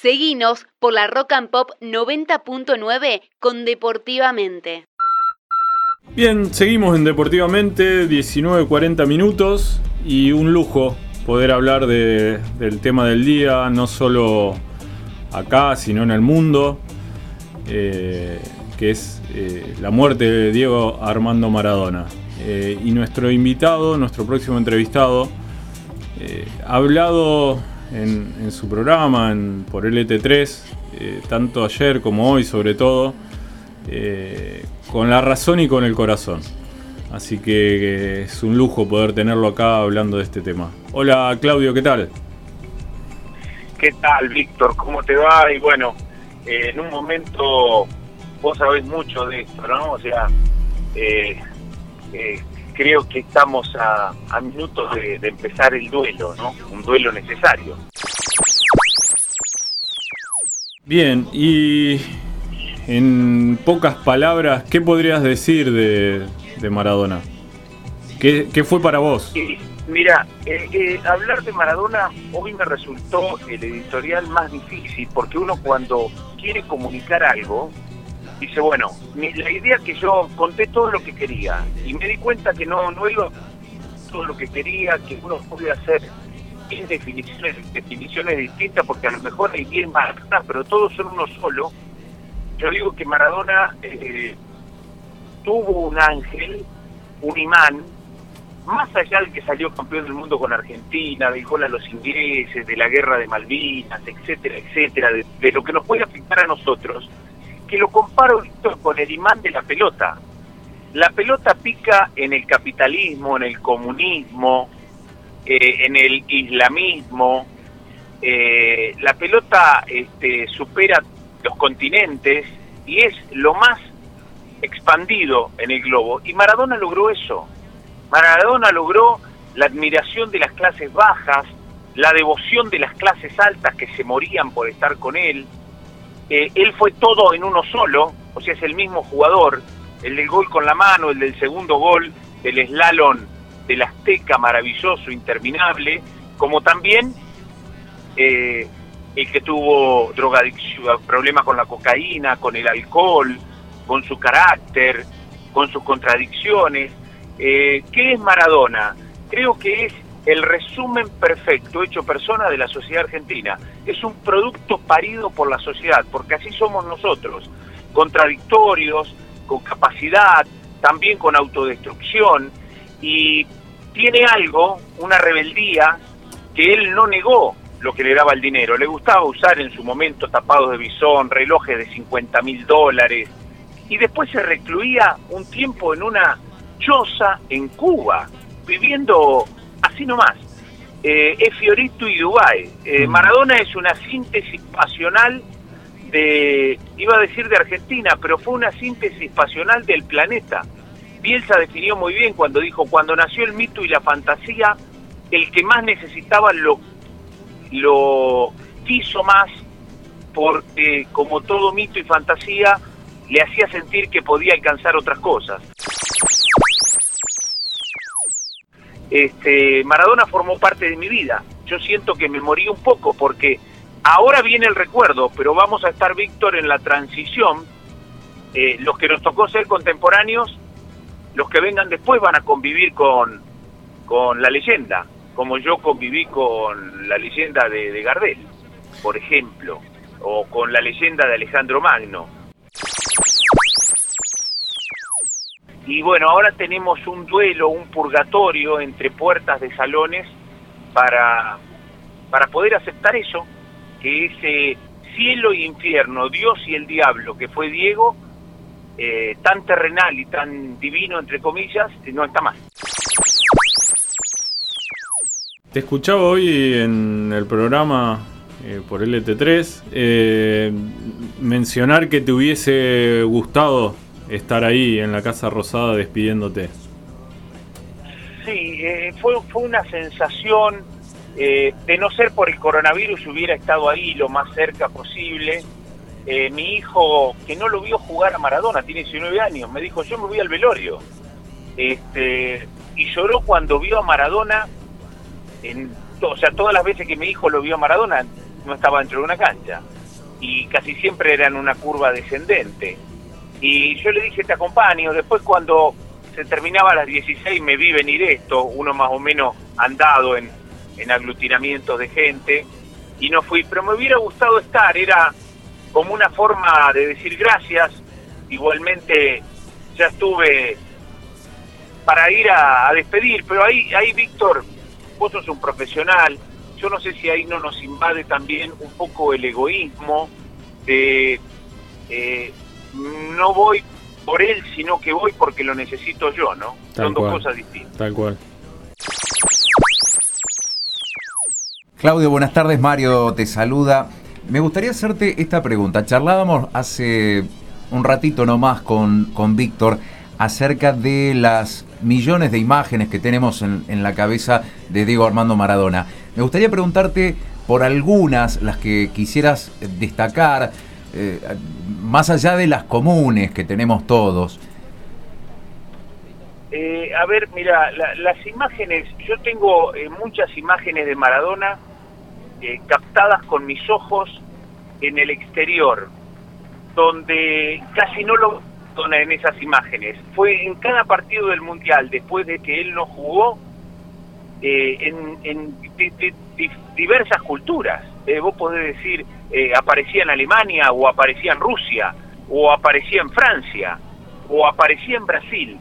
Seguinos por la Rock and Pop 90.9 con Deportivamente. Bien, seguimos en Deportivamente, 19.40 minutos y un lujo poder hablar de, del tema del día, no solo acá, sino en el mundo, eh, que es eh, la muerte de Diego Armando Maradona. Eh, y nuestro invitado, nuestro próximo entrevistado, ha hablado en, su programa por LT3, tanto ayer como hoy sobre todo, con la razón y con el corazón. Así que es un lujo poder tenerlo acá hablando de este tema. Hola Claudio, ¿qué tal? ¿Qué tal, Víctor? ¿Cómo te va? Y bueno, eh, en un momento vos sabés mucho de esto, ¿no? O sea, eh, eh, creo que estamos a, minutos de, empezar el duelo, ¿no? Un duelo necesario. Bien, y en pocas palabras, ¿qué podrías decir de, Maradona? ¿Qué, fue para vos? mira, eh, eh, hablar de Maradona hoy me resultó el editorial más difícil porque uno cuando quiere comunicar algo, dice, bueno, la idea que yo conté todo lo que quería y me di cuenta que no, no iba todo lo que quería, que uno podía hacer en definiciones, definiciones distintas porque a lo mejor hay bien más, pero todos son uno solo yo digo que Maradona eh, tuvo un ángel, un imán, más allá del que salió campeón del mundo con Argentina, del gol los ingleses, de la guerra de Malvinas, etcétera, etcétera, de, lo que nos puede afectar a nosotros, que lo comparo con el imán de la pelota. La pelota pica en el capitalismo, en el comunismo, eh, en el islamismo. Eh, la pelota este, supera los continentes y es lo más expandido en el globo. Y Maradona logró eso. Maradona logró la admiración de las clases bajas, la devoción de las clases altas que se morían por estar con él. Eh, él fue todo en uno solo, o sea, es el mismo jugador, el del gol con la mano, el del segundo gol, el slalom del Azteca maravilloso, interminable, como también eh, el que tuvo drogadicción, problemas con la cocaína, con el alcohol, con su carácter, con sus contradicciones. Eh, ¿Qué es Maradona? Creo que es el resumen perfecto hecho persona de la sociedad argentina. Es un producto parido por la sociedad, porque así somos nosotros, contradictorios, con capacidad, también con autodestrucción, y tiene algo, una rebeldía, que él no negó lo que le daba el dinero. Le gustaba usar en su momento tapados de bisón, relojes de 50 mil dólares, y después se recluía un tiempo en una choza en Cuba, viviendo así nomás. Eh, es Fiorito y Dubái. Eh, mm. Maradona es una síntesis pasional de, iba a decir de Argentina, pero fue una síntesis pasional del planeta. Bielsa definió muy bien cuando dijo, cuando nació el mito y la fantasía, el que más necesitaba lo lo quiso más porque como todo mito y fantasía le hacía sentir que podía alcanzar otras cosas. Este, Maradona formó parte de mi vida. Yo siento que me morí un poco porque ahora viene el recuerdo, pero vamos a estar, Víctor, en la transición. Eh, los que nos tocó ser contemporáneos, los que vengan después van a convivir con, con la leyenda como yo conviví con la leyenda de, Gardel, por ejemplo, o con la leyenda de Alejandro Magno. Y bueno, ahora tenemos un duelo, un purgatorio entre puertas de salones para, para poder aceptar eso, que ese cielo y infierno, Dios y el diablo, que fue Diego, eh, tan terrenal y tan divino, entre comillas, no está más. Te escuchaba hoy en el programa eh, por LT3 eh, mencionar que te hubiese gustado estar ahí en la Casa Rosada despidiéndote. Sí, eh, fue, fue una sensación de no ser por el coronavirus hubiera estado ahí lo más cerca posible. mi hijo, que no lo vio jugar a Maradona, tiene 19 años, me dijo, yo me voy al velorio. Este, y lloró cuando vio a Maradona en, o sea, todas las veces que mi hijo lo vio a Maradona, no estaba dentro de una cancha. Y casi siempre era en una curva descendente. Y yo le dije, te acompaño. Después cuando se terminaba a las 16 me vi venir esto, uno más o menos andado en, en aglutinamientos de gente, y no fui. Pero me hubiera gustado estar, era como una forma de decir gracias. Igualmente ya estuve para ir a, despedir, pero ahí, ahí Víctor, vos sos un profesional, yo no sé si ahí no nos invade también un poco el egoísmo de eh, no voy por él, sino que voy porque lo necesito yo, ¿no? Son dos cosas distintas. Tal cual. Claudio, buenas tardes. Mario te saluda. Me gustaría hacerte esta pregunta. Charlábamos hace un ratito nomás con, con Víctor acerca de las millones de imágenes que tenemos en, la cabeza de Diego Armando Maradona. Me gustaría preguntarte por algunas, las que quisieras destacar, eh, más allá de las comunes que tenemos todos. Eh, a ver, mira, las imágenes, yo tengo eh, muchas imágenes de Maradona captadas con mis ojos en el exterior, donde casi no lo en esas imágenes. Fue en cada partido del Mundial, después de que él no jugó, eh, en, diversas culturas. Eh, vos podés decir, eh, aparecía en Alemania, o aparecía en Rusia, o aparecía en Francia, o aparecía en Brasil.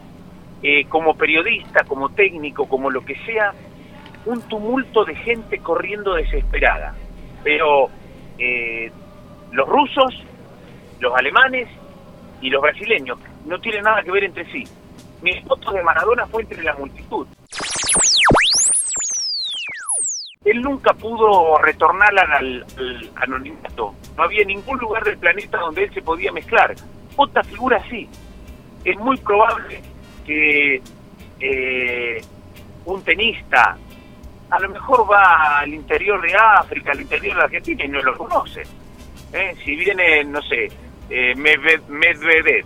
como periodista, como técnico, como lo que sea, un tumulto de gente corriendo desesperada. Pero los rusos, los alemanes y los brasileños no tienen nada que ver entre sí. Mis fotos de Maradona fue entre la multitud. Nunca pudo retornar al, anonimato. No había ningún lugar del planeta donde él se podía mezclar. Otra figura sí. Es muy probable que eh, un tenista a lo mejor va al interior de África, al interior de Argentina y no lo conoce. ¿Eh? Si viene, no sé, eh, Medvedev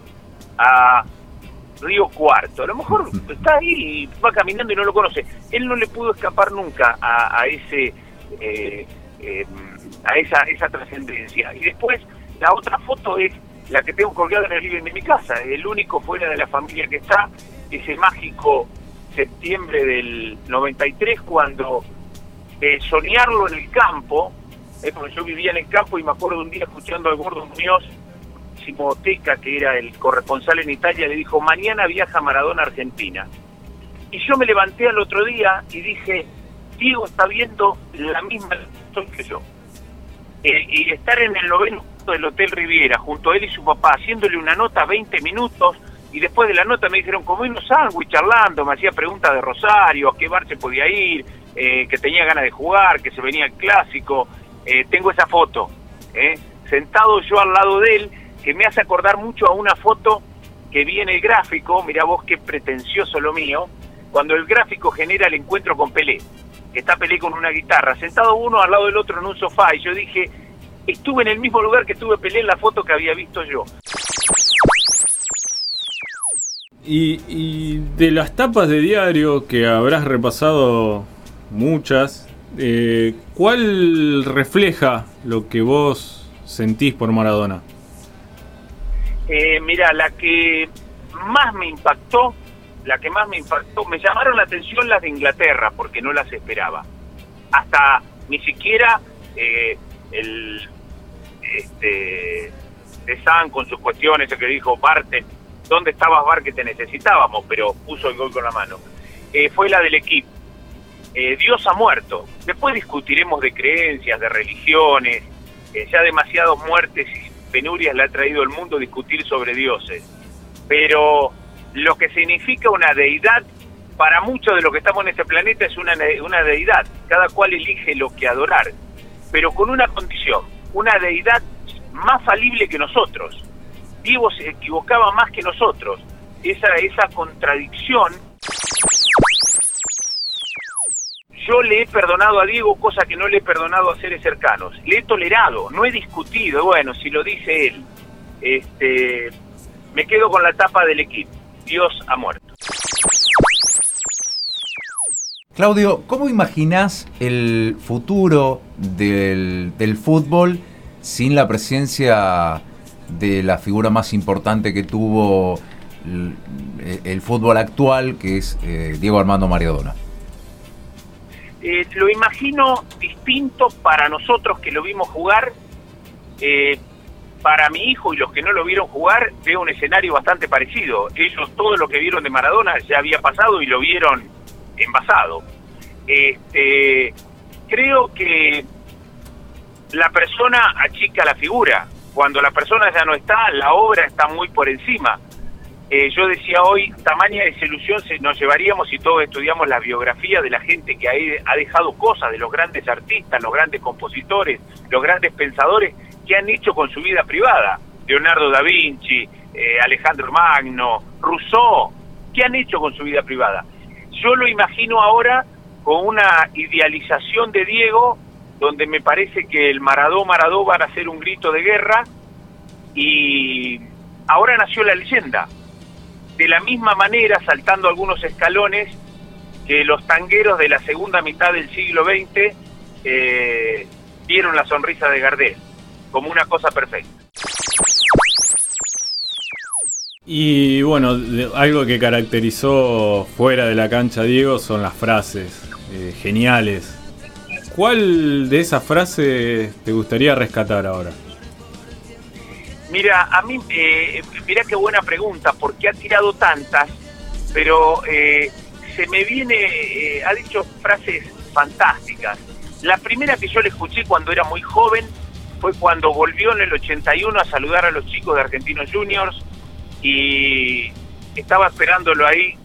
a Río Cuarto. A lo mejor está ahí y va caminando y no lo conoce. Él no le pudo escapar nunca a, ese eh, em, a esa esa trascendencia. Y después la otra foto es la que tengo colgada en el living de mi casa. El único fuera de la familia que está ese mágico septiembre del 93 cuando eh, soñarlo en el campo, eh, porque yo vivía en el campo y me acuerdo un día escuchando al gordo Muñoz Simoteca, que era el corresponsal en Italia, le dijo, mañana viaja Maradona a Argentina. Y yo me levanté al otro día y dije, Diego está viendo la misma que yo. Eh, y estar en el noveno del Hotel Riviera, junto a él y su papá, haciéndole una nota 20 minutos, y después de la nota me dijeron, como unos sándwich charlando, me hacía preguntas de Rosario, a qué bar se podía ir, eh, que tenía ganas de jugar, que se venía el clásico. Eh, tengo esa foto, sentado yo al lado de él, que me hace acordar mucho a una foto que vi en el gráfico, mira vos qué pretencioso lo mío, cuando el gráfico genera el encuentro con Pelé, que está Pelé con una guitarra, sentado uno al lado del otro en un sofá, y yo dije, estuve en el mismo lugar que estuve Pelé en la foto que había visto yo. Y, de las tapas de diario que habrás repasado muchas, eh, ¿cuál refleja lo que vos sentís por Maradona? Eh, mira, la que más me impactó, la que más me impactó, me llamaron la atención las de Inglaterra, porque no las esperaba. Hasta ni siquiera eh, el este, de San con sus cuestiones, el que dijo Barte, ¿dónde estabas Bar que te necesitábamos? Pero puso el gol con la mano. Eh, fue la del equipo. Eh, Dios ha muerto. Después discutiremos de creencias, de religiones, ya demasiadas muertes y penurias le ha traído al mundo discutir sobre dioses. Pero lo que significa una deidad, para muchos de los que estamos en este planeta, es una, una deidad. Cada cual elige lo que adorar, pero con una condición, una deidad más falible que nosotros. Diego se equivocaba más que nosotros. Esa, esa contradicción yo le he perdonado a Diego cosa que no le he perdonado a seres cercanos. Le he tolerado, no he discutido. Bueno, si lo dice él, este, me quedo con la tapa del equipo. Dios ha muerto. Claudio, ¿cómo imaginás el futuro del, fútbol sin la presencia de la figura más importante que tuvo el, fútbol actual, que es eh, Diego Armando Maradona? Eh, lo imagino distinto para nosotros que lo vimos jugar. Eh, para mi hijo y los que no lo vieron jugar, veo un escenario bastante parecido. Ellos todo lo que vieron de Maradona ya había pasado y lo vieron envasado. Este, creo que la persona achica la figura. Cuando la persona ya no está, la obra está muy por encima. Eh, yo decía hoy, tamaña desilusión se nos llevaríamos si todos estudiamos la biografía de la gente que ha dejado cosas, de los grandes artistas, los grandes compositores, los grandes pensadores, que han hecho con su vida privada. Leonardo da Vinci, eh, Alejandro Magno, Rousseau, ¿qué han hecho con su vida privada? Yo lo imagino ahora con una idealización de Diego, donde me parece que el Maradó Maradó van a ser un grito de guerra y ahora nació la leyenda. De la misma manera, saltando algunos escalones, que los tangueros de la segunda mitad del siglo XX eh, vieron la sonrisa de Gardel como una cosa perfecta. Y bueno, algo que caracterizó fuera de la cancha Diego son las frases eh, geniales. ¿Cuál de esas frases te gustaría rescatar ahora? Mira, a mí, eh, mira qué buena pregunta, porque ha tirado tantas, pero eh, se me viene, ha dicho frases fantásticas. La primera que yo le escuché cuando era muy joven fue cuando volvió en el 81 a saludar a los chicos de Argentinos Juniors y estaba esperándolo ahí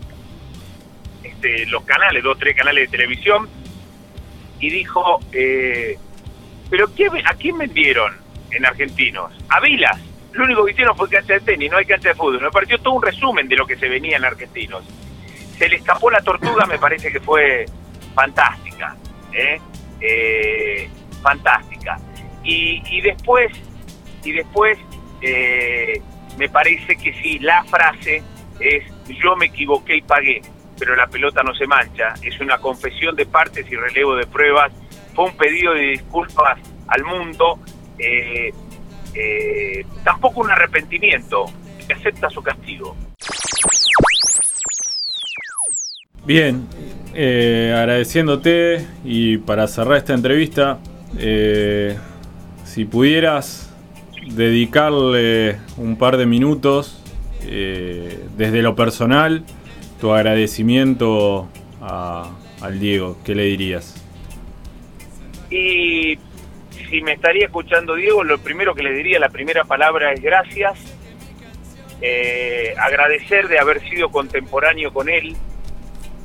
este, los canales, dos o tres canales de televisión, y dijo, eh, ¿pero a quién vendieron en Argentinos? A Vilas. Lo único que hicieron fue cancha de tenis, no hay cancha de fútbol. Me pareció todo un resumen de lo que se venía en Argentinos. Se le escapó la tortuga, me parece que fue fantástica. ¿eh? Eh, fantástica. Y, después, y después eh, me parece que sí, la frase es yo me equivoqué y pagué, pero la pelota no se mancha. Es una confesión de partes y relevo de pruebas. Fue un pedido de disculpas al mundo. Eh, tampoco un arrepentimiento. Que acepta su castigo. Bien, agradeciéndote y para cerrar esta entrevista, si pudieras dedicarle un par de minutos eh, desde lo personal, tu agradecimiento al Diego, ¿qué le dirías? Y si me estaría escuchando Diego, lo primero que le diría, la primera palabra es gracias. Eh, agradecer de haber sido contemporáneo con él,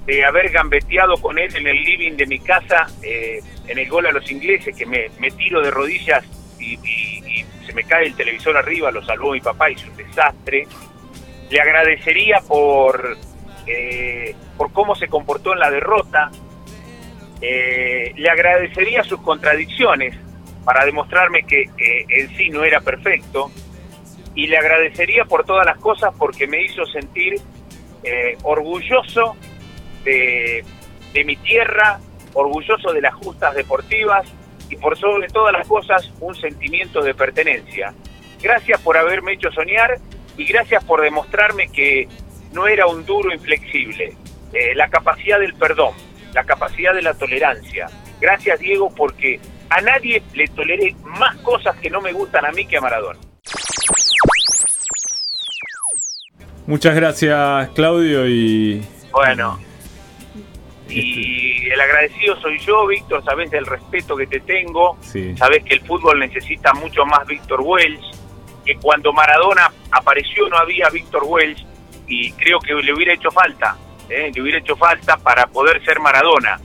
de haber gambeteado con él en el living de mi casa, eh, en el gol a los ingleses, que me, me tiro de rodillas y, se me cae el televisor arriba, lo salvó mi papá, hizo un desastre. Le agradecería por, eh, por cómo se comportó en la derrota. Le agradecería sus contradicciones para demostrarme que en sí no era perfecto. Y le agradecería por todas las cosas porque me hizo sentir eh, orgulloso de, mi tierra, orgulloso de las justas deportivas y por sobre todas las cosas un sentimiento de pertenencia. Gracias por haberme hecho soñar y gracias por demostrarme que no era un duro inflexible. Eh, la capacidad del perdón, la capacidad de la tolerancia. Gracias Diego porque a nadie le toleré más cosas que no me gustan a mí que a Maradona. Muchas gracias Claudio y... Bueno, y el agradecido soy yo, Víctor, sabes del respeto que te tengo, sabes que el fútbol necesita mucho más Víctor Welch, que cuando Maradona apareció no había Víctor Welch y creo que le hubiera hecho falta, ¿eh? le hubiera hecho falta para poder ser Maradona.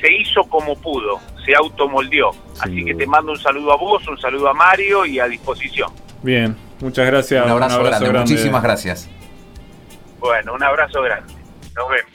Se hizo como pudo, se automoldeó. Así que te mando un saludo a vos, un saludo a Mario y a disposición. Bien, muchas gracias. Un abrazo, grande, muchísimas gracias. Bueno, un abrazo grande. Nos vemos.